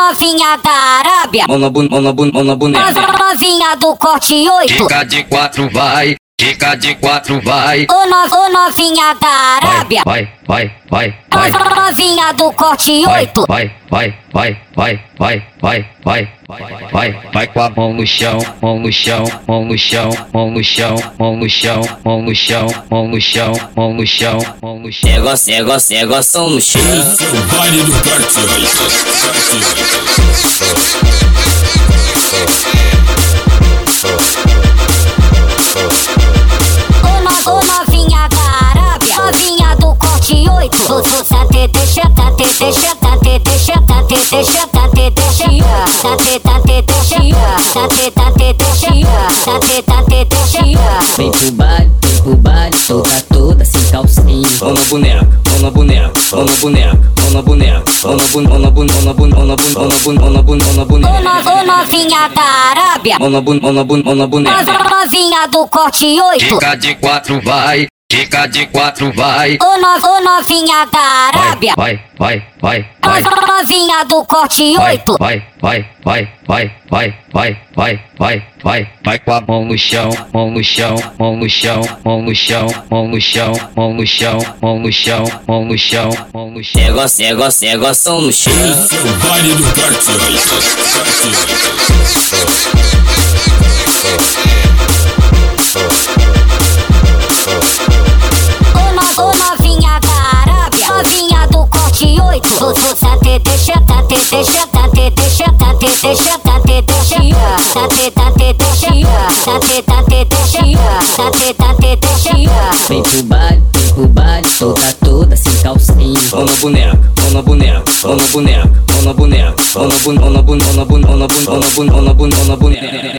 novinha da Arábia. Monobun. Novinha do corte 8. Dica de quatro vai, Fica de quatro, vai. Ô, no, novinha da Arábia. Vai, vai, vai, vai. vai. Novinha do corte vai, vai, Vai, vai, vai, vai, vai, vai, vai, vai, vai. Vai com a mão no chão, mão no chão, mão no chão, mão no chão, mão no chão, mão no chão, mão no chão, mão no chão, mão no chão. Negócio, negócio, negócio no chão. É vale do corte 8. Vem pro baile, vem pro baile, toda toda sem calcinha. Mão na boneca, mão na boneca, mão na boneca, mão na boneca, mão na bun, mão na bun, mão na bun, mão na bun, mão na bun, mão na bun, mão na Ô, boneca. ô novinha da Arábia. Mão na bun, mão na bun, mão na boneca. Novinha do corte 8. Fica de quatro, vai. Fica de quatro, vai. Ô, no, novinha da Arábia. Vai, vai, vai, vai. vai. Novinha do corte vai, 8. Vai, vai, vai, vai, vai, vai, vai, vai, vai. Vai com a mão no chão, mão no chão, mão no chão, mão no chão, mão no chão, mão no chão, mão no chão, mão no chão, mão no chão. Negócio, negócio, negócio no chão. Vale do corte 8. Vem pro baile, vem pro baile, toda toda sem calcinha. Mão na boneca, mão na boneca, mão na boneca, mão na boneca, mão na bun, mão na bun, mão na bun, mão na bun, mão na boneca.